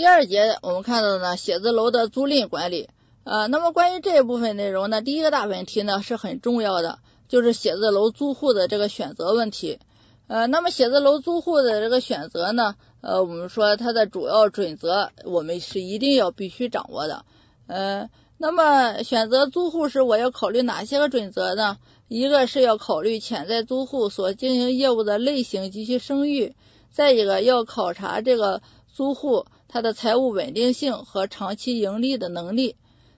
第二节我们看到呢，写字楼的租赁管理。呃，那么关于这一部分内容呢，第一个大问题呢是很重要的，就是写字楼租户的这个选择问题。呃，那么写字楼租户的这个选择呢，呃，我们说它的主要准则，我们是一定要必须掌握的。呃，那么选择租户时，我要考虑哪些个准则呢？一个是要考虑潜在租户所经营业务的类型及其声誉，再一个要考察这个租户他的财务稳定性和长期盈利的能力，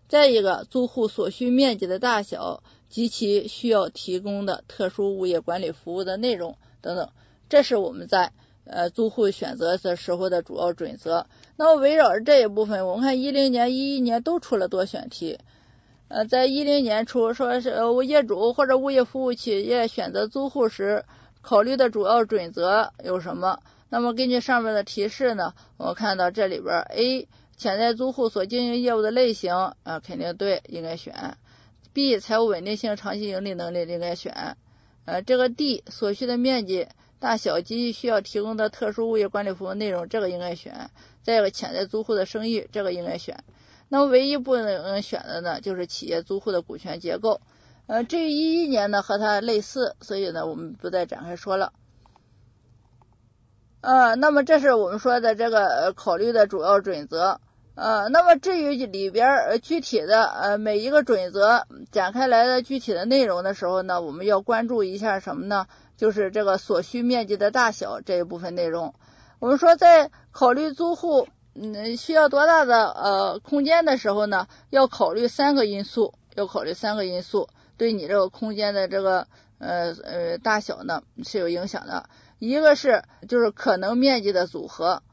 再一个租户所需面积的大小及其需要提供的特殊物业管理服务的内容。等等，这是我们在呃租户选择的时候的主要准则。那么围绕着这一部分，我们看一零年、一一年都出了多选题。呃，在一零年初，说是物业主或者物业服务企业选择租户时考虑的主要准则有什么？那么根据上面的提示呢，我看到这里边 A 潜在租户所经营业务的类型啊，肯定对，应该选。B 财务稳定性、长期盈利能力应该选。呃，这个 D 所需的面积大小及需要提供的特殊物业管理服务内容，这个应该选。再一个潜在租户的声誉，这个应该选。那么唯一不能选的呢，就是企业租户的股权结构。呃，至于一一年呢，和它类似，所以呢，我们不再展开说了。呃，那么这是我们说的这个考虑的主要准则。呃，那么至于里边呃具体的呃每一个准则展开来的具体的内容的时候呢，我们要关注一下什么呢？就是这个所需面积的大小这一部分内容。我们说在考虑租户嗯需要多大的呃空间的时候呢，要考虑三个因素，要考虑三个因素对你这个空间的这个呃呃大小呢是有影响的。一个是就是可能面积的组合，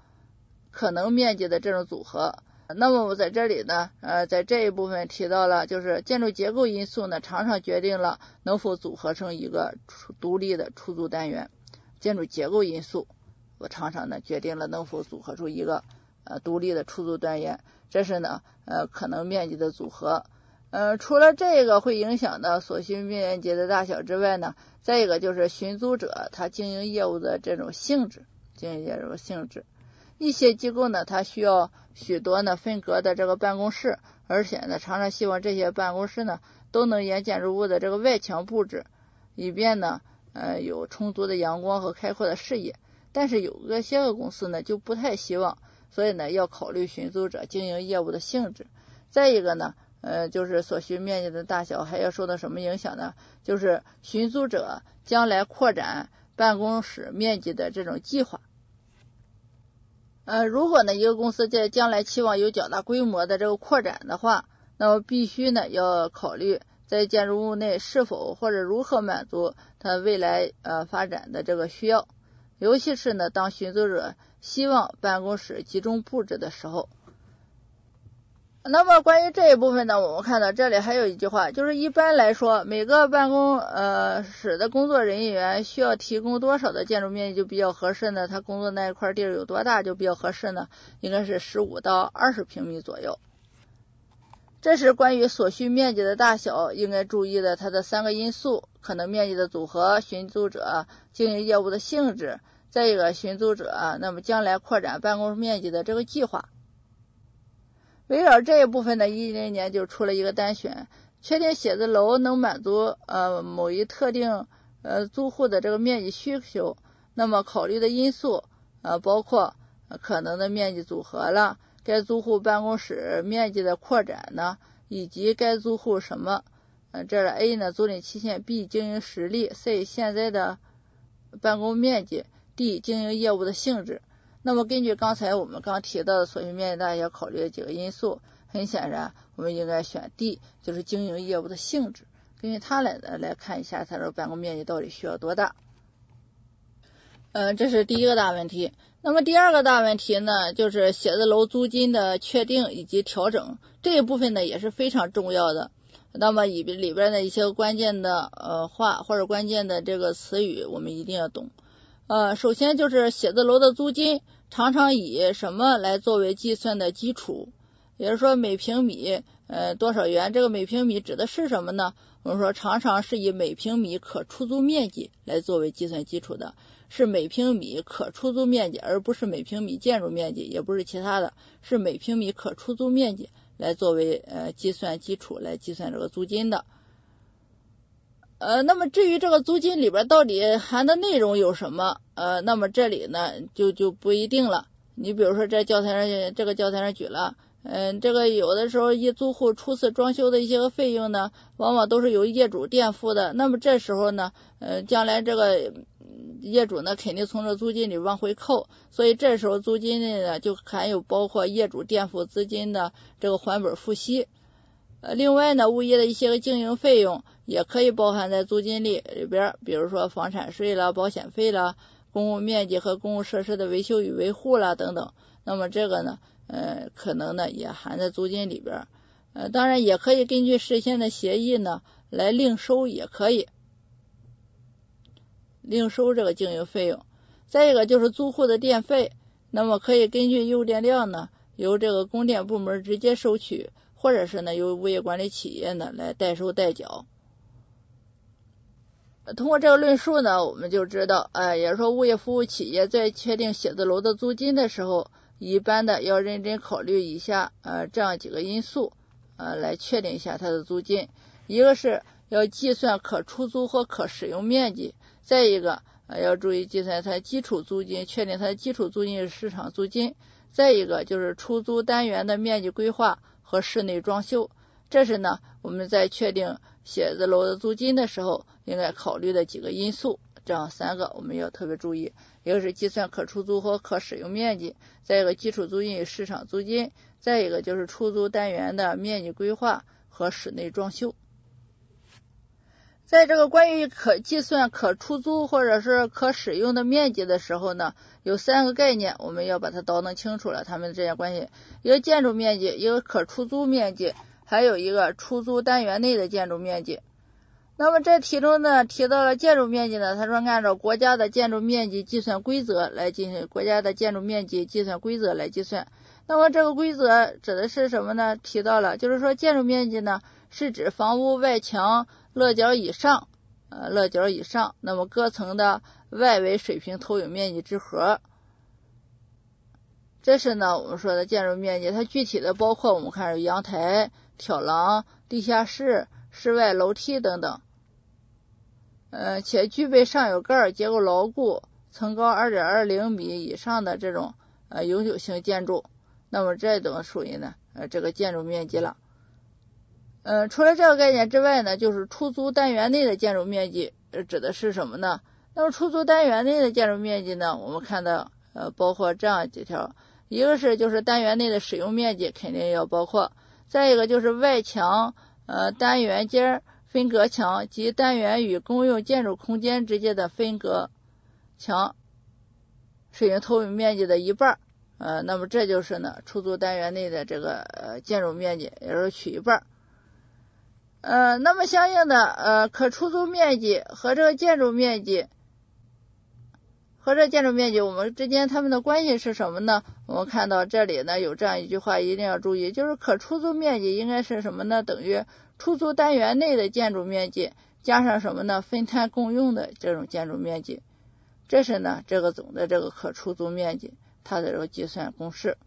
可能面积的这种组合。那么我在这里呢，呃，在这一部分提到了，就是建筑结构因素呢，常常决定了能否组合成一个出独立的出租单元。建筑结构因素，我常常呢决定了能否组合出一个呃独立的出租单元。这是呢，呃，可能面积的组合。呃，除了这个会影响到所需面积的大小之外呢，再一个就是寻租者他经营业务的这种性质，经营业务性质。一些机构呢，它需要许多呢分隔的这个办公室，而且呢，常常希望这些办公室呢都能沿建筑物的这个外墙布置，以便呢，呃，有充足的阳光和开阔的视野。但是有个些个公司呢就不太希望，所以呢要考虑寻租者经营业务的性质。再一个呢，呃，就是所需面积的大小还要受到什么影响呢？就是寻租者将来扩展办公室面积的这种计划。呃，如果呢一个公司在将来期望有较大规模的这个扩展的话，那么必须呢要考虑在建筑物内是否或者如何满足它未来呃发展的这个需要，尤其是呢当寻租者希望办公室集中布置的时候。那么关于这一部分呢，我们看到这里还有一句话，就是一般来说，每个办公呃室的工作人员需要提供多少的建筑面积就比较合适呢？他工作那一块地有多大就比较合适呢？应该是十五到二十平米左右。这是关于所需面积的大小应该注意的它的三个因素：可能面积的组合、寻租者经营业务的性质，再一个寻租者那么将来扩展办公面积的这个计划。围绕这一部分呢，一零年就出了一个单选，确定写字楼能满足呃某一特定呃租户的这个面积需求，那么考虑的因素呃包括可能的面积组合了，该租户办公室面积的扩展呢，以及该租户什么，嗯，这 A 呢租赁期限，B 经营实力，C 现在的办公面积，D 经营业务的性质。那么根据刚才我们刚提到的所需面积大小考虑的几个因素，很显然我们应该选 D，就是经营业务的性质。根据它来来看一下它的办公面积到底需要多大。嗯，这是第一个大问题。那么第二个大问题呢，就是写字楼租金的确定以及调整这一部分呢也是非常重要的。那么里里边的一些关键的呃话或者关键的这个词语，我们一定要懂。呃，首先就是写字楼的租金常常以什么来作为计算的基础？也就是说每平米呃多少元？这个每平米指的是什么呢？我们说常常是以每平米可出租面积来作为计算基础的。是每平米可出租面积，而不是每平米建筑面积，也不是其他的，是每平米可出租面积来作为呃计算基础来计算这个租金的。呃，那么至于这个租金里边到底含的内容有什么，呃，那么这里呢就就不一定了。你比如说这教材上这个教材上举了。嗯，这个有的时候一租户初次装修的一些个费用呢，往往都是由业主垫付的。那么这时候呢，呃，将来这个业主呢肯定从这租金里往回扣，所以这时候租金内呢就含有包括业主垫付资金的这个还本付息。呃，另外呢，物业的一些个经营费用也可以包含在租金里里边，比如说房产税啦、保险费啦、公共面积和公共设施的维修与维护啦等等。那么这个呢？呃，可能呢也含在租金里边，呃，当然也可以根据事先的协议呢来另收，也可以另收这个经营费用。再一个就是租户的电费，那么可以根据用电量呢由这个供电部门直接收取，或者是呢由物业管理企业呢来代收代缴。通过这个论述呢，我们就知道，呃，也是说物业服务企业在确定写字楼的租金的时候。一般的要认真考虑以下呃这样几个因素呃来确定一下它的租金，一个是要计算可出租或可使用面积，再一个呃要注意计算它基础租金，确定它的基础租金是市场租金，再一个就是出租单元的面积规划和室内装修，这是呢我们在确定写字楼的租金的时候应该考虑的几个因素。这样三个我们要特别注意，一个是计算可出租和可使用面积，再一个基础租金与市场租金，再一个就是出租单元的面积规划和室内装修。在这个关于可计算可出租或者是可使用的面积的时候呢，有三个概念，我们要把它倒腾清楚了，它们之间关系，一个建筑面积，一个可出租面积，还有一个出租单元内的建筑面积。那么这题中呢提到了建筑面积呢，他说按照国家的建筑面积计算规则来进行国家的建筑面积计算规则来计算。那么这个规则指的是什么呢？提到了就是说建筑面积呢是指房屋外墙勒角以上呃勒角以上，那么各层的外围水平投影面积之和。这是呢我们说的建筑面积，它具体的包括我们看有阳台、挑廊、地下室、室外楼梯等等。呃，且具备上有盖、结构牢固、层高二点二零米以上的这种呃永久性建筑，那么这种属于呢呃这个建筑面积了。呃，除了这个概念之外呢，就是出租单元内的建筑面积指的是什么呢？那么出租单元内的建筑面积呢，我们看到呃包括这样几条，一个是就是单元内的使用面积肯定要包括，再一个就是外墙呃单元间。分隔墙及单元与公用建筑空间之间的分隔墙使用投影面积的一半，呃，那么这就是呢出租单元内的这个呃建筑面积，也就是取一半。呃，那么相应的呃可出租面积和这个建筑面积和这建筑面积，我们之间它们的关系是什么呢？我们看到这里呢有这样一句话，一定要注意，就是可出租面积应该是什么呢？等于出租单元内的建筑面积加上什么呢？分摊共用的这种建筑面积，这是呢这个总的这个可出租面积它的这个计算公式。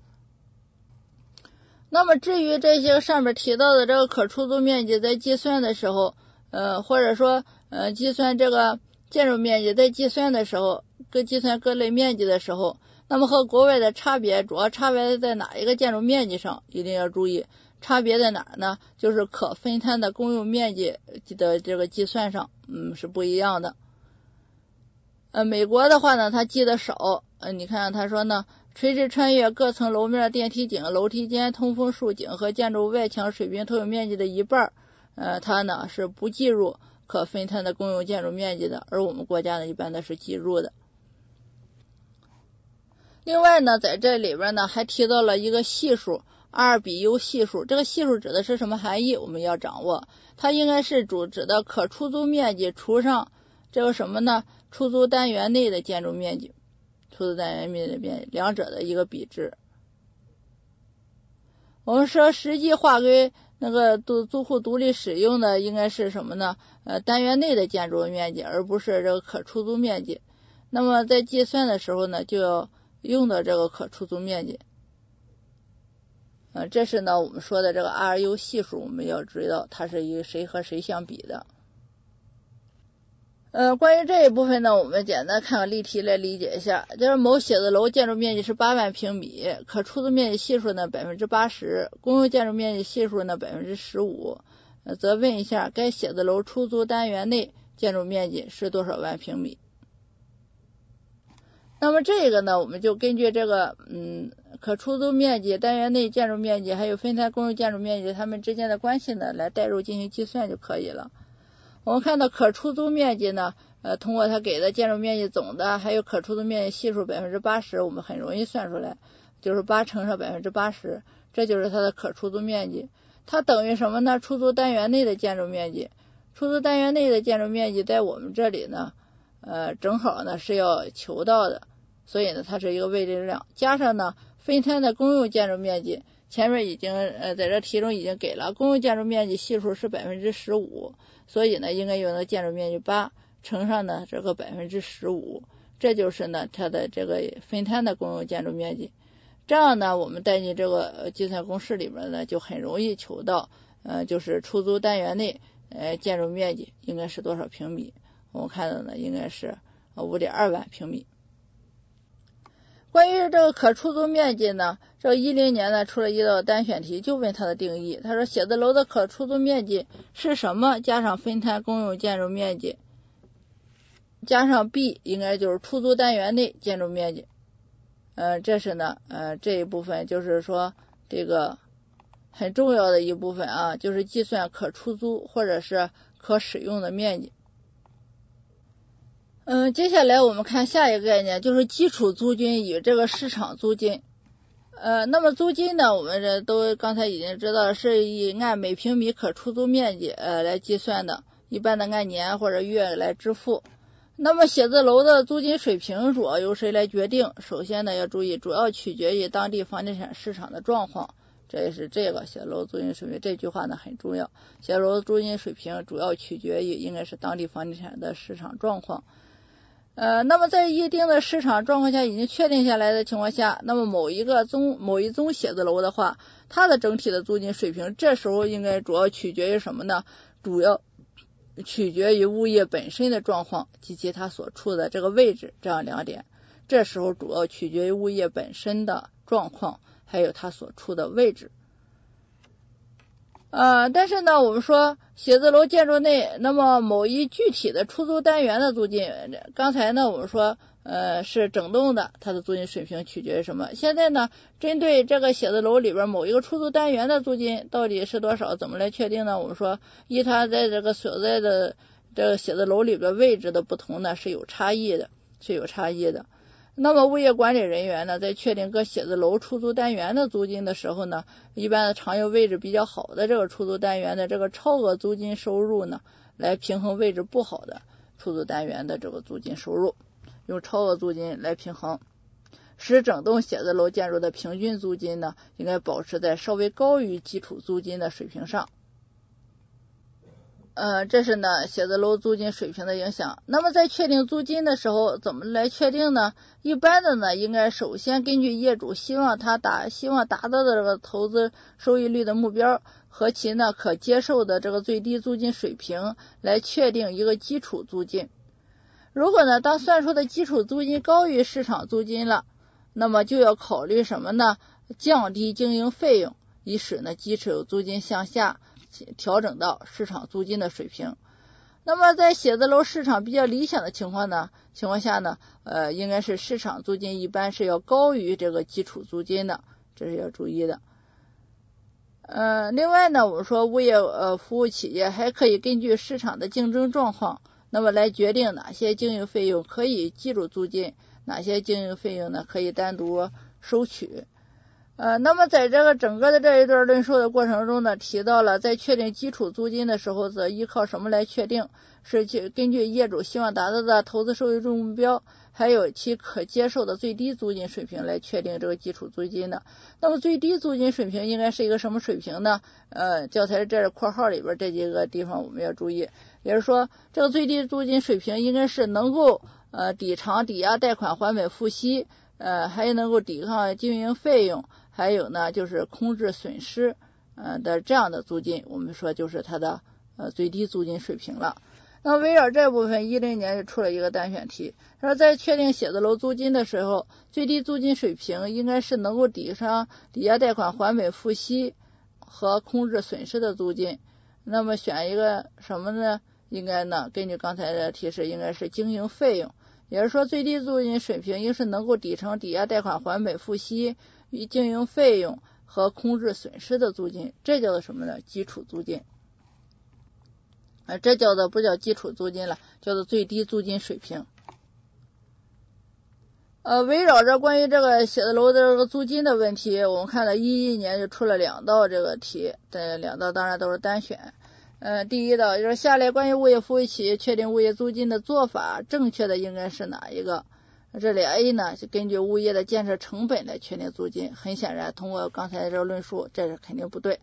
那么至于这些上面提到的这个可出租面积在计算的时候，呃或者说呃计算这个建筑面积在计算的时候，各计算各类面积的时候，那么和国外的差别主要差别在哪一个建筑面积上？一定要注意。差别在哪儿呢？就是可分摊的公用面积的这个计算上，嗯，是不一样的。呃，美国的话呢，它记得少。呃，你看他说呢，垂直穿越各层楼面电梯井、楼梯间、通风竖井和建筑外墙水平投影面积的一半，呃，它呢是不计入可分摊的公用建筑面积的，而我们国家呢一般都是计入的。另外呢，在这里边呢还提到了一个系数。二比 U 系数，这个系数指的是什么含义？我们要掌握，它应该是主指的可出租面积除上这个什么呢？出租单元内的建筑面积，出租单元面积面积两者的一个比值。我们说实际划归那个租租户独立使用的应该是什么呢？呃，单元内的建筑面积，而不是这个可出租面积。那么在计算的时候呢，就要用到这个可出租面积。呃，这是呢我们说的这个 RU 系数，我们要知道它是与谁和谁相比的。呃，关于这一部分呢，我们简单看个例题来理解一下。就是某写字楼建筑面积是八万平米，可出租面积系数呢百分之八十，公用建筑面积系数呢百分之十五，则问一下该写字楼出租单元内建筑面积是多少万平米？那么这个呢，我们就根据这个嗯可出租面积、单元内建筑面积还有分摊公用建筑面积它们之间的关系呢，来代入进行计算就可以了。我们看到可出租面积呢，呃，通过它给的建筑面积总的，还有可出租面积系数百分之八十，我们很容易算出来，就是八乘上百分之八十，这就是它的可出租面积。它等于什么呢？出租单元内的建筑面积。出租单元内的建筑面积在我们这里呢，呃，正好呢是要求到的，所以呢，它是一个未知量，加上呢分摊的公用建筑面积。前面已经呃在这题中已经给了公用建筑面积系数是百分之十五，所以呢应该用的建筑面积八乘上呢这个百分之十五，这就是呢它的这个分摊的公用建筑面积。这样呢我们带进这个计算公式里面呢就很容易求到，呃就是出租单元内呃建筑面积应该是多少平米？我们看到呢应该是五点二万平米。关于这个可出租面积呢，这一零年呢出了一道单选题，就问它的定义。他说写字楼的可出租面积是什么？加上分摊公用建筑面积，加上 B 应该就是出租单元内建筑面积。呃，这是呢，呃这一部分就是说这个很重要的一部分啊，就是计算可出租或者是可使用的面积。嗯，接下来我们看下一个概念，就是基础租金与这个市场租金。呃，那么租金呢，我们这都刚才已经知道，是以按每平米可出租面积呃来计算的，一般的按年或者月来支付。那么写字楼的租金水平主要由谁来决定？首先呢要注意，主要取决于当地房地产市场的状况。这也是这个写字楼租金水平这句话呢很重要。写字楼租金水平主要取决于应该是当地房地产的市场状况。呃，那么在一定的市场状况下已经确定下来的情况下，那么某一个宗某一宗写字楼的话，它的整体的租金水平，这时候应该主要取决于什么呢？主要取决于物业本身的状况及其它所处的这个位置这样两点。这时候主要取决于物业本身的状况，还有它所处的位置。呃，但是呢，我们说写字楼建筑内，那么某一具体的出租单元的租金，刚才呢我们说呃是整栋的，它的租金水平取决于什么？现在呢，针对这个写字楼里边某一个出租单元的租金到底是多少，怎么来确定呢？我们说依它在这个所在的这个写字楼里边位置的不同呢是有差异的，是有差异的。那么物业管理人员呢，在确定各写字楼出租单元的租金的时候呢，一般的常用位置比较好的这个出租单元的这个超额租金收入呢，来平衡位置不好的出租单元的这个租金收入，用超额租金来平衡，使整栋写字楼建筑的平均租金呢，应该保持在稍微高于基础租金的水平上。呃，这是呢写字楼租金水平的影响。那么在确定租金的时候，怎么来确定呢？一般的呢，应该首先根据业主希望他达希望达到的这个投资收益率的目标和其呢可接受的这个最低租金水平来确定一个基础租金。如果呢，当算出的基础租金高于市场租金了，那么就要考虑什么呢？降低经营费用，以使呢基础租金向下。调整到市场租金的水平。那么在写字楼市场比较理想的情况呢情况下呢，呃，应该是市场租金一般是要高于这个基础租金的，这是要注意的。呃，另外呢，我们说物业呃服务企业还可以根据市场的竞争状况，那么来决定哪些经营费用可以计入租金，哪些经营费用呢可以单独收取。呃，那么在这个整个的这一段论述的过程中呢，提到了在确定基础租金的时候，则依靠什么来确定？是去根据业主希望达到的投资收益率目标，还有其可接受的最低租金水平来确定这个基础租金的。那么最低租金水平应该是一个什么水平呢？呃，教材这括号里边这几个地方我们要注意，也就是说，这个最低租金水平应该是能够呃抵偿抵押贷款还本付息，呃，还能够抵抗经营费用。还有呢，就是控制损失，嗯的这样的租金，我们说就是它的呃最低租金水平了。那围绕这部分，一零年就出了一个单选题，说在确定写字楼租金的时候，最低租金水平应该是能够抵上抵押贷款还本付息和控制损失的租金。那么选一个什么呢？应该呢，根据刚才的提示，应该是经营费用，也就是说最低租金水平应是能够抵成抵押贷款还本付息。与经营费用和控制损失的租金，这叫做什么呢？基础租金。啊，这叫做不叫基础租金了，叫做最低租金水平。呃，围绕着关于这个写字楼的这个租金的问题，我们看到一一年就出了两道这个题，这两道当然都是单选。嗯，第一道就是下列关于物业服务企业确定物业租金的做法，正确的应该是哪一个？这里 A 呢是根据物业的建设成本来确定租金，很显然通过刚才这个论述，这是肯定不对。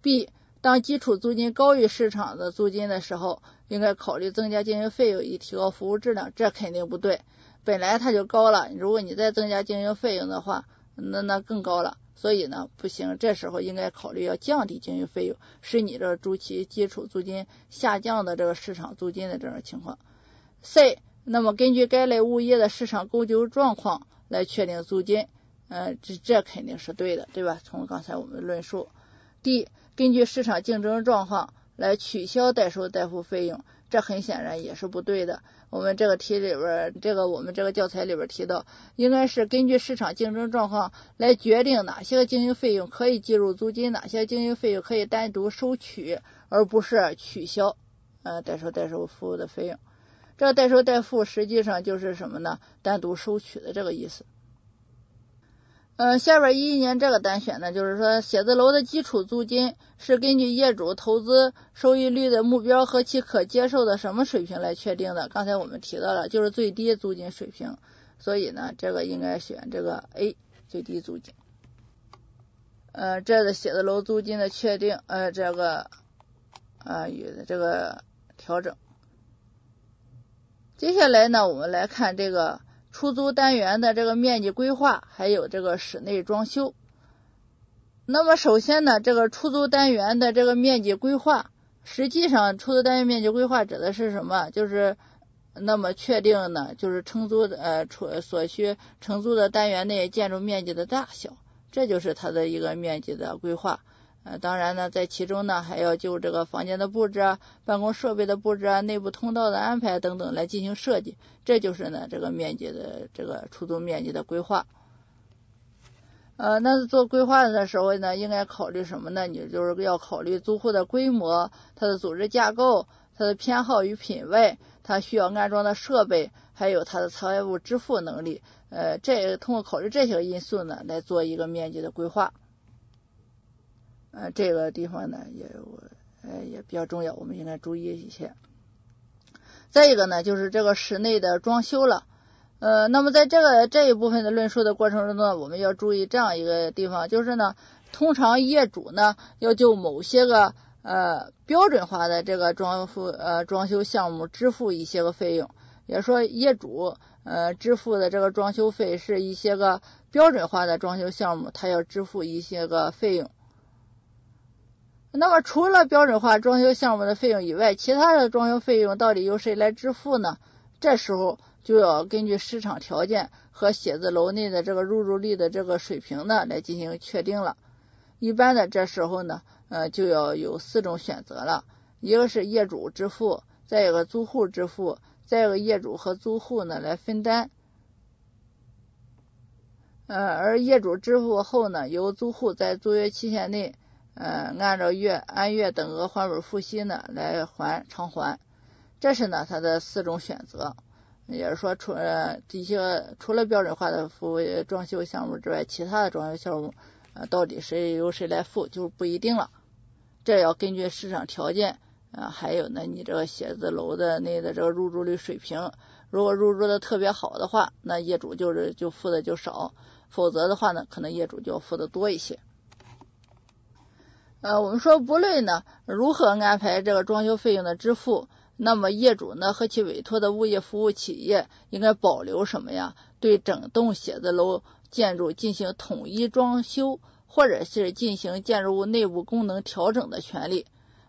B 当基础租金高于市场的租金的时候，应该考虑增加经营费用以提高服务质量，这肯定不对。本来它就高了，如果你再增加经营费用的话，那那更高了，所以呢不行。这时候应该考虑要降低经营费用，使你这租期基础租金下降的这个市场租金的这种情况。C 那么根据该类物业的市场供求状况来确定租金，嗯，这这肯定是对的，对吧？从刚才我们论述，D 根据市场竞争状况来取消代收代付费用，这很显然也是不对的。我们这个题里边，这个我们这个教材里边提到，应该是根据市场竞争状况来决定哪些经营费用可以计入租金，哪些经营费用可以单独收取，而不是取消呃代收代收服务的费用。这个代收代付实际上就是什么呢？单独收取的这个意思。嗯，下边一一年这个单选呢，就是说写字楼的基础租金是根据业主投资收益率的目标和其可接受的什么水平来确定的？刚才我们提到了，就是最低租金水平。所以呢，这个应该选这个 A 最低租金。呃，这个写字楼租金的确定，呃，这个啊与这个调整。接下来呢，我们来看这个出租单元的这个面积规划，还有这个室内装修。那么首先呢，这个出租单元的这个面积规划，实际上出租单元面积规划指的是什么？就是那么确定呢，就是承租的呃出所需承租的单元内建筑面积的大小，这就是它的一个面积的规划。当然呢，在其中呢，还要就这个房间的布置啊、办公设备的布置啊、内部通道的安排等等来进行设计，这就是呢这个面积的这个出租面积的规划。呃，那做规划的时候呢，应该考虑什么呢？你就是要考虑租户的规模、它的组织架构、它的偏好与品位、它需要安装的设备，还有它的财务支付能力。呃，这通过考虑这些因素呢，来做一个面积的规划。呃，这个地方呢也我呃也比较重要，我们应该注意一些。再一个呢，就是这个室内的装修了。呃，那么在这个这一部分的论述的过程中呢，我们要注意这样一个地方，就是呢，通常业主呢要就某些个呃标准化的这个装付呃装修项目支付一些个费用，也说业主呃支付的这个装修费是一些个标准化的装修项目，他要支付一些个费用。那么除了标准化装修项目的费用以外，其他的装修费用到底由谁来支付呢？这时候就要根据市场条件和写字楼内的这个入住率的这个水平呢来进行确定了。一般的这时候呢，呃，就要有四种选择了，一个是业主支付，再一个租户支付，再一个业主和租户呢来分担。呃，而业主支付后呢，由租户在租约期限内。呃，按照月按月等额还本付息呢来还偿还，这是呢它的四种选择。也是说，除呃这些除了标准化的服务装修项目之外，其他的装修项目呃，到底谁由谁来付就不一定了。这要根据市场条件啊，还有呢，你这个写字楼的那个这个入住率水平，如果入住的特别好的话，那业主就是就付的就少；否则的话呢，可能业主就要付的多一些。呃，我们说不论呢如何安排这个装修费用的支付，那么业主呢和其委托的物业服务企业应该保留什么呀？对整栋写字楼建筑进行统一装修，或者是进行建筑物内部功能调整的权利。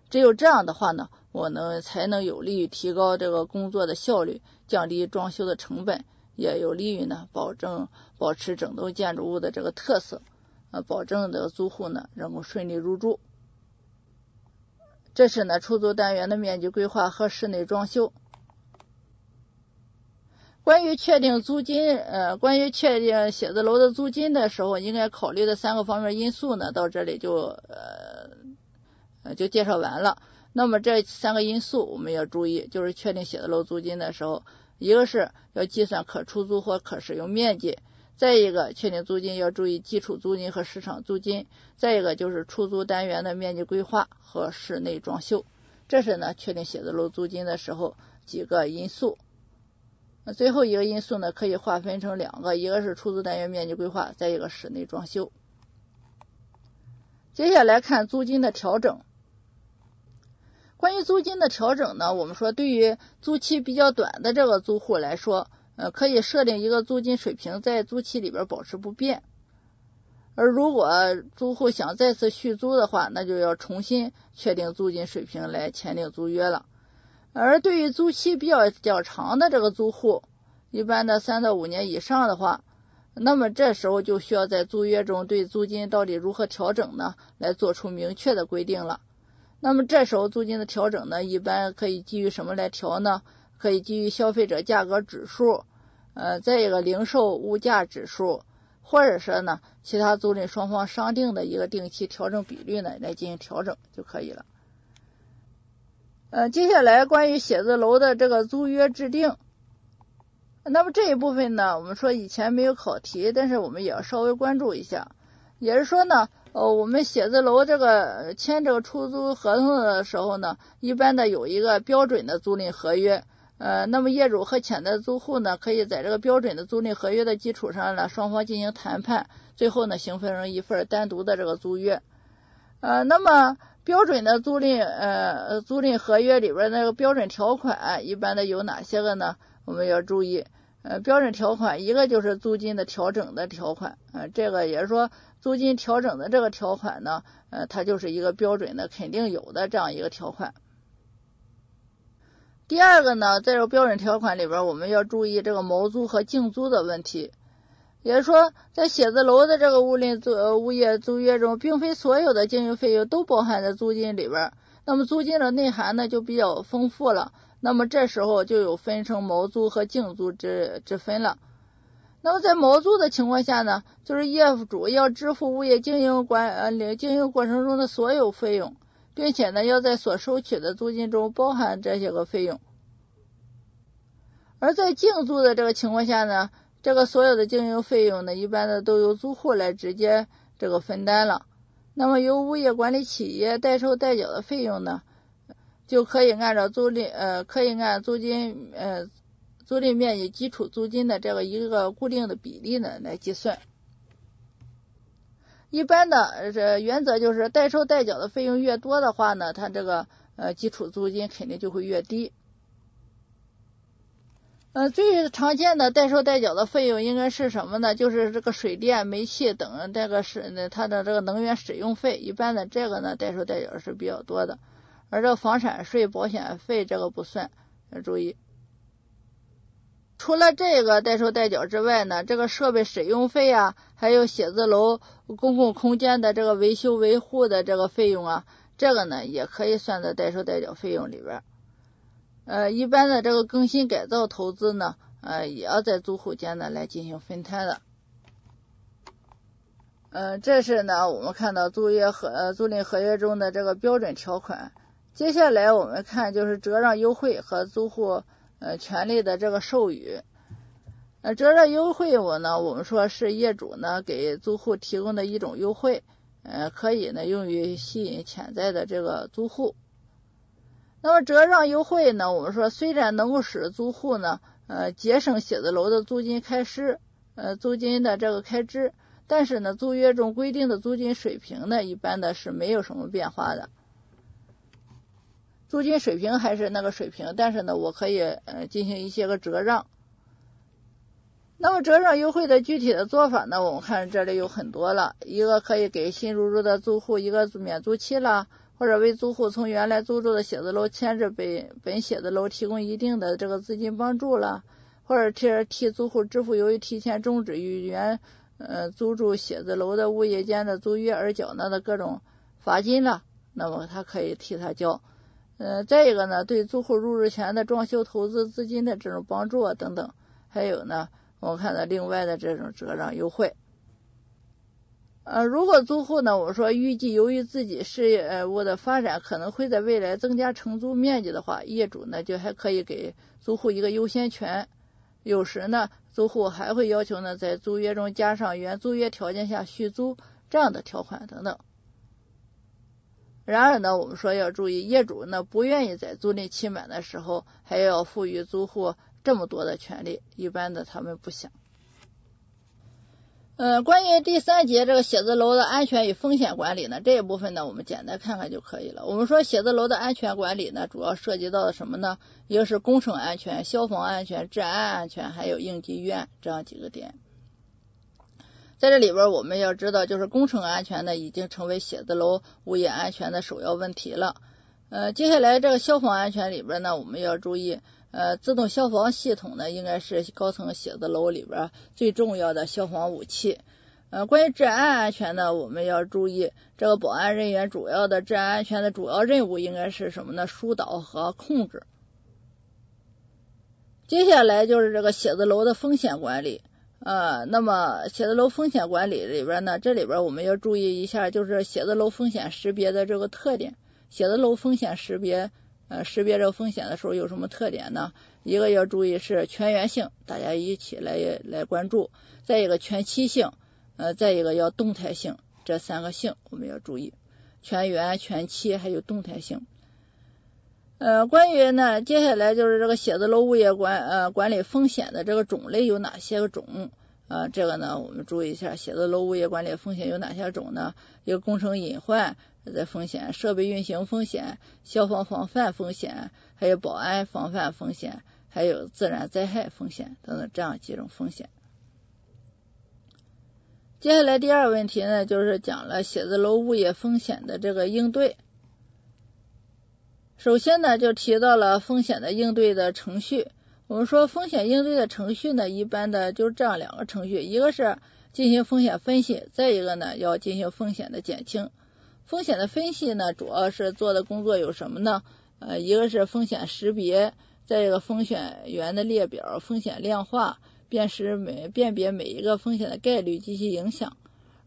只有这样的话呢，我能才能有利于提高这个工作的效率，降低装修的成本，也有利于呢保证保持整栋建筑物的这个特色。呃，保证的租户呢能够顺利入住。这是呢出租单元的面积规划和室内装修。关于确定租金，呃，关于确定写字楼的租金的时候，应该考虑的三个方面因素呢，到这里就呃呃就介绍完了。那么这三个因素我们要注意，就是确定写字楼租金的时候，一个是要计算可出租或可使用面积。再一个，确定租金要注意基础租金和市场租金。再一个就是出租单元的面积规划和室内装修，这是呢确定写字楼租金的时候几个因素。那最后一个因素呢可以划分成两个，一个是出租单元面积规划，再一个室内装修。接下来看租金的调整。关于租金的调整呢，我们说对于租期比较短的这个租户来说。呃，可以设定一个租金水平在租期里边保持不变，而如果租户想再次续租的话，那就要重新确定租金水平来签订租约了。而对于租期比较较长的这个租户，一般的三到五年以上的话，那么这时候就需要在租约中对租金到底如何调整呢，来做出明确的规定了。那么这时候租金的调整呢，一般可以基于什么来调呢？可以基于消费者价格指数。呃，再一个零售物价指数，或者说呢，其他租赁双方商定的一个定期调整比率呢，来进行调整就可以了。呃，接下来关于写字楼的这个租约制定，那么这一部分呢，我们说以前没有考题，但是我们也要稍微关注一下。也是说呢，呃，我们写字楼这个签这个出租合同的时候呢，一般的有一个标准的租赁合约。呃，那么业主和潜在租户呢，可以在这个标准的租赁合约的基础上呢，双方进行谈判，最后呢，形成一份单独的这个租约。呃，那么标准的租赁呃租赁合约里边那个标准条款，一般的有哪些个呢？我们要注意，呃，标准条款一个就是租金的调整的条款，呃，这个也是说租金调整的这个条款呢，呃，它就是一个标准的肯定有的这样一个条款。第二个呢，在这个标准条款里边，我们要注意这个毛租和净租的问题。也就是说，在写字楼的这个物赁租物业租约中，并非所有的经营费用都包含在租金里边。那么租金的内涵呢，就比较丰富了。那么这时候就有分成毛租和净租之之分了。那么在毛租的情况下呢，就是业主要支付物业经营管呃经营过程中的所有费用。并且呢，要在所收取的租金中包含这些个费用。而在净租的这个情况下呢，这个所有的经营费用呢，一般的都由租户来直接这个分担了。那么由物业管理企业代收代缴的费用呢，就可以按照租赁呃，可以按租金呃租赁面积基础租金的这个一个固定的比例呢来计算。一般的这原则就是，代收代缴的费用越多的话呢，它这个呃基础租金肯定就会越低。呃，最常见的代收代缴的费用应该是什么呢？就是这个水电煤气等这个是它的这个能源使用费，一般的这个呢代收代缴是比较多的，而这个房产税、保险费这个不算，要注意。除了这个代收代缴之外呢，这个设备使用费啊，还有写字楼公共空间的这个维修维护的这个费用啊，这个呢也可以算在代收代缴费用里边。呃，一般的这个更新改造投资呢，呃，也要在租户间呢来进行分摊的。呃，这是呢我们看到租约和租赁合约中的这个标准条款。接下来我们看就是折让优惠和租户。呃，权利的这个授予，呃，折让优惠我呢，我们说是业主呢给租户提供的一种优惠，呃，可以呢用于吸引潜在的这个租户。那么折让优惠呢，我们说虽然能够使租户呢，呃，节省写字楼的租金开支，呃，租金的这个开支，但是呢，租约中规定的租金水平呢，一般的是没有什么变化的。租金水平还是那个水平，但是呢，我可以呃进行一些个折让。那么折让优惠的具体的做法呢？我们看这里有很多了，一个可以给新入住的租户一个免租期啦，或者为租户从原来租住的写字楼迁至本本写字楼提供一定的这个资金帮助了，或者替替租户支付由于提前终止与原呃租住写字楼的物业间的租约而缴纳的各种罚金了，那么他可以替他交。呃，再一个呢，对租户入住前的装修投资资金的这种帮助啊等等，还有呢。我看到另外的这种折让优惠，呃，如果租户呢，我说预计由于自己事业物的发展可能会在未来增加承租面积的话，业主呢就还可以给租户一个优先权。有时呢，租户还会要求呢在租约中加上原租约条件下续租这样的条款等等。然而呢，我们说要注意，业主呢不愿意在租赁期满的时候还要赋予租户。这么多的权利，一般的他们不想。呃，关于第三节这个写字楼的安全与风险管理呢，这一部分呢，我们简单看看就可以了。我们说写字楼的安全管理呢，主要涉及到的什么呢？一个是工程安全、消防安全、治安安全，还有应急预案这样几个点。在这里边，我们要知道，就是工程安全呢，已经成为写字楼物业安全的首要问题了。呃，接下来这个消防安全里边呢，我们要注意。呃，自动消防系统呢，应该是高层写字楼里边最重要的消防武器。呃，关于治安安全呢，我们要注意，这个保安人员主要的治安安全的主要任务应该是什么呢？疏导和控制。接下来就是这个写字楼的风险管理。呃，那么写字楼风险管理里边呢，这里边我们要注意一下，就是写字楼风险识别的这个特点。写字楼风险识别。呃，识别这个风险的时候有什么特点呢？一个要注意是全员性，大家一起来来关注；再一个全期性，呃，再一个要动态性，这三个性我们要注意，全员、全期还有动态性。呃，关于呢，接下来就是这个写字楼物业管呃管理风险的这个种类有哪些个种？呃，这个呢，我们注意一下，写字楼物业管理风险有哪些种呢？有工程隐患的风险、设备运行风险、消防防范风险，还有保安防范风险，还有自然灾害风险等等这样几种风险。接下来第二个问题呢，就是讲了写字楼物业风险的这个应对。首先呢，就提到了风险的应对的程序。我们说风险应对的程序呢，一般的就是这样两个程序，一个是进行风险分析，再一个呢要进行风险的减轻。风险的分析呢，主要是做的工作有什么呢？呃，一个是风险识别，再一个风险源的列表、风险量化、辨识每辨别每一个风险的概率及其影响。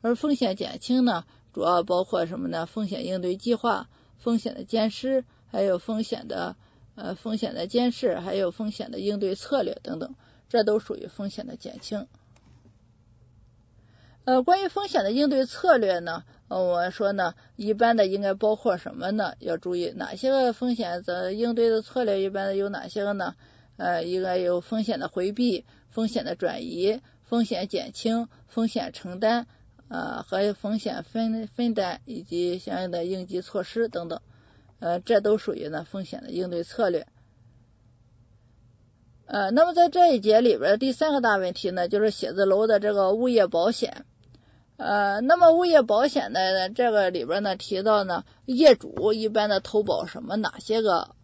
而风险减轻呢，主要包括什么呢？风险应对计划、风险的监视，还有风险的。呃，风险的监视，还有风险的应对策略等等，这都属于风险的减轻。呃，关于风险的应对策略呢，呃我说呢，一般的应该包括什么呢？要注意哪些个风险的应对的策略，一般的有哪些个呢？呃，应该有风险的回避、风险的转移、风险减轻、风险承担，呃，和风险分分担以及相应的应急措施等等。呃，这都属于呢风险的应对策略。呃，那么在这一节里边，第三个大问题呢，就是写字楼的这个物业保险。呃，那么物业保险呢，这个里边呢提到呢，业主一般的投保什么哪些个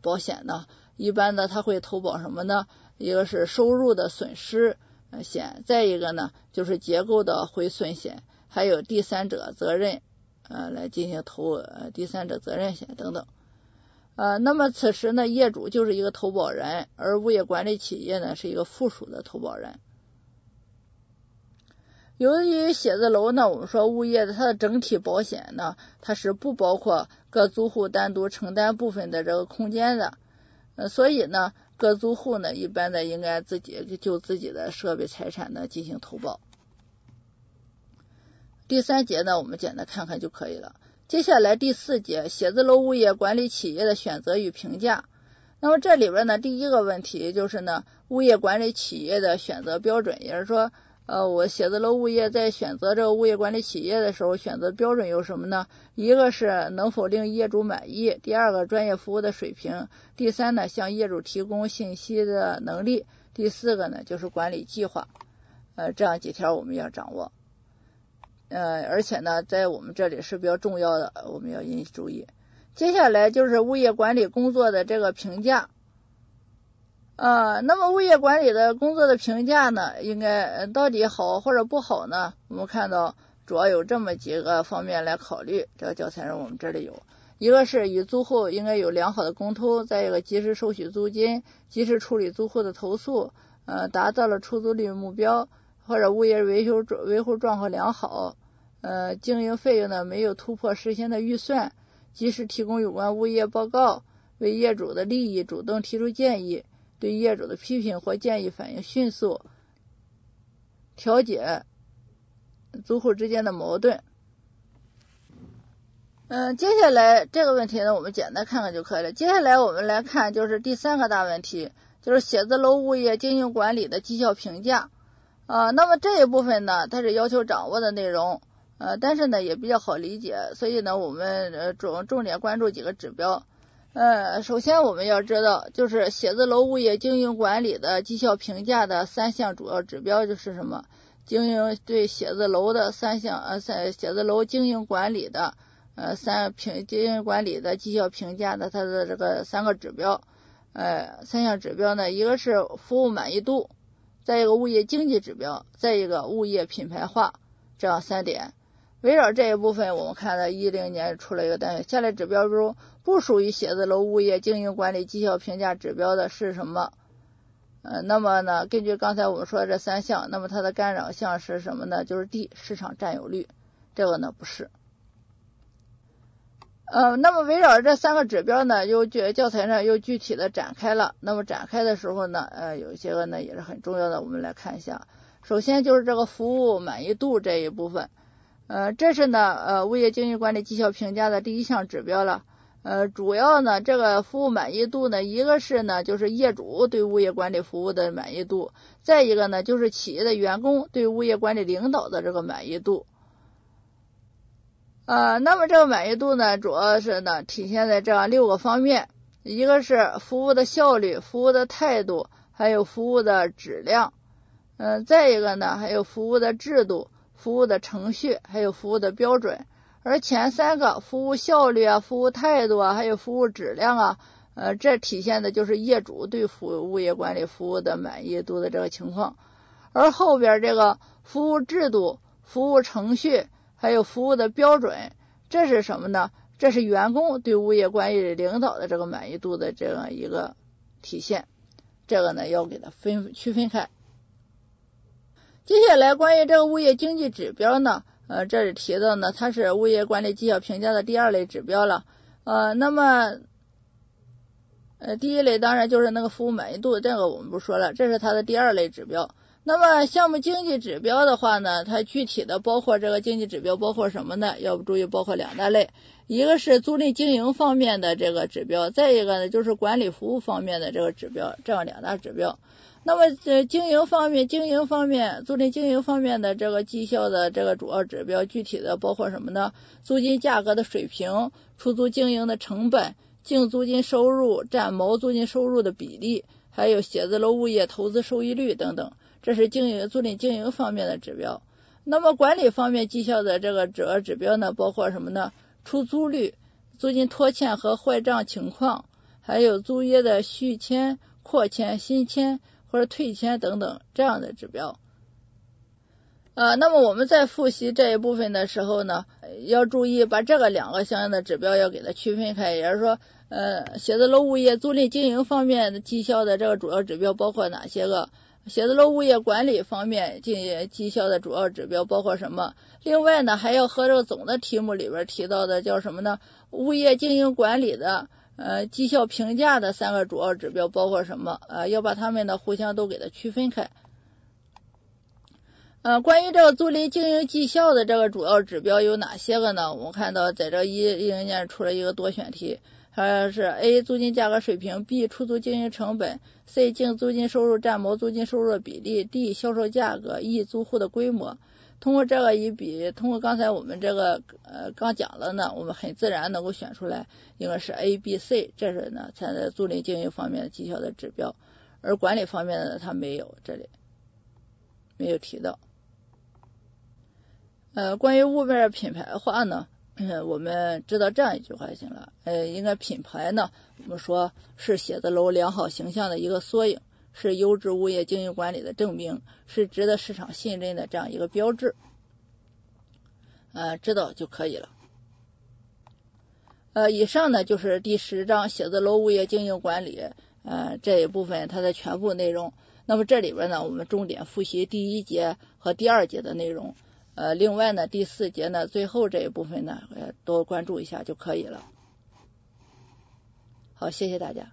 保险呢？一般的他会投保什么呢？一个是收入的损失险，再一个呢就是结构的毁损险，还有第三者责任。呃，来进行投呃第三者责任险等等，呃，那么此时呢，业主就是一个投保人，而物业管理企业呢是一个附属的投保人。由于写字楼呢，我们说物业的它的整体保险呢，它是不包括各租户单独承担部分的这个空间的，呃，所以呢，各租户呢，一般的应该自己就自己的设备财产呢进行投保。第三节呢，我们简单看看就可以了。接下来第四节，写字楼物业管理企业的选择与评价。那么这里边呢，第一个问题就是呢，物业管理企业的选择标准，也是说，呃，我写字楼物业在选择这个物业管理企业的时候，选择标准有什么呢？一个是能否令业主满意，第二个专业服务的水平，第三呢，向业主提供信息的能力，第四个呢，就是管理计划。呃，这样几条我们要掌握。呃，而且呢，在我们这里是比较重要的，我们要引起注意。接下来就是物业管理工作的这个评价。呃，那么物业管理的工作的评价呢，应该到底好或者不好呢？我们看到主要有这么几个方面来考虑。这个教材上我们这里有一个是与租户应该有良好的沟通，再一个及时收取租金，及时处理租户的投诉，呃，达到了出租率目标，或者物业维修维护状况良好。呃，经营费用呢没有突破实现的预算，及时提供有关物业报告，为业主的利益主动提出建议，对业主的批评或建议反应迅速，调解租户之间的矛盾。嗯，接下来这个问题呢，我们简单看看就可以了。接下来我们来看就是第三个大问题，就是写字楼物业经营管理的绩效评价啊。那么这一部分呢，它是要求掌握的内容。呃，但是呢也比较好理解，所以呢我们呃重重点关注几个指标。呃，首先我们要知道，就是写字楼物业经营管理的绩效评价的三项主要指标就是什么？经营对写字楼的三项呃三写字楼经营管理的呃三评经营管理的绩效评价的它的这个三个指标，呃三项指标呢，一个是服务满意度，再一个物业经济指标，再一个物业品牌化，这样三点。围绕这一部分，我们看到一零年出了一个单元，下列指标中不属于写字楼物业经营管理绩效评价指标的是什么？呃，那么呢，根据刚才我们说的这三项，那么它的干扰项是什么呢？就是 D 市场占有率，这个呢不是。呃，那么围绕这三个指标呢，又教教材上又具体的展开了。那么展开的时候呢，呃，有一些个呢也是很重要的，我们来看一下。首先就是这个服务满意度这一部分。呃，这是呢，呃，物业经营管理绩效评价的第一项指标了。呃，主要呢，这个服务满意度呢，一个是呢，就是业主对物业管理服务的满意度；再一个呢，就是企业的员工对物业管理领导的这个满意度。呃，那么这个满意度呢，主要是呢，体现在这样六个方面：一个是服务的效率、服务的态度，还有服务的质量。嗯，再一个呢，还有服务的制度。服务的程序还有服务的标准，而前三个服务效率啊、服务态度啊、还有服务质量啊，呃，这体现的就是业主对服务物业管理服务的满意度的这个情况。而后边这个服务制度、服务程序还有服务的标准，这是什么呢？这是员工对物业管理领导的这个满意度的这样一个体现。这个呢，要给它分区分开。接下来关于这个物业经济指标呢，呃，这里提到呢，它是物业管理绩效评价的第二类指标了，呃，那么，呃，第一类当然就是那个服务满意度，这个我们不说了，这是它的第二类指标。那么项目经济指标的话呢，它具体的包括这个经济指标包括什么呢？要不注意包括两大类，一个是租赁经营方面的这个指标，再一个呢就是管理服务方面的这个指标，这样两大指标。那么在经营方面，经营方面，租赁经营方面的这个绩效的这个主要指标，具体的包括什么呢？租金价格的水平、出租经营的成本、净租金收入占毛租金收入的比例，还有写字楼物业投资收益率等等，这是经营租赁经营方面的指标。那么管理方面绩效的这个主要指标呢，包括什么呢？出租率、租金拖欠和坏账情况，还有租约的续签、扩签、新签。或者退签等等这样的指标，呃，那么我们在复习这一部分的时候呢，要注意把这个两个相应的指标要给它区分开，也就是说，呃，写字楼物业租赁经营方面的绩效的这个主要指标包括哪些个？写字楼物业管理方面绩绩效的主要指标包括什么？另外呢，还要和这个总的题目里边提到的叫什么呢？物业经营管理的呃，绩效评价的三个主要指标包括什么？呃，要把它们呢互相都给它区分开。呃，关于这个租赁经营绩效的这个主要指标有哪些个呢？我们看到在这一一零年出了一个多选题，它是 A 租金价格水平，B 出租经营成本，C 净租金收入占毛租金收入的比例，D 销售价格，E 租户的规模。通过这个一比，通过刚才我们这个呃刚讲了呢，我们很自然能够选出来，应该是 A、B、C，这是呢在租赁经营方面的绩效的指标，而管理方面的它没有，这里没有提到。呃，关于物面品牌化呢，我们知道这样一句话就行了，呃，应该品牌呢，我们说是写字楼良好形象的一个缩影。是优质物业经营管理的证明，是值得市场信任的这样一个标志，呃，知道就可以了。呃，以上呢就是第十章写字楼物业经营管理呃这一部分它的全部内容。那么这里边呢，我们重点复习第一节和第二节的内容。呃，另外呢，第四节呢最后这一部分呢，呃，多关注一下就可以了。好，谢谢大家。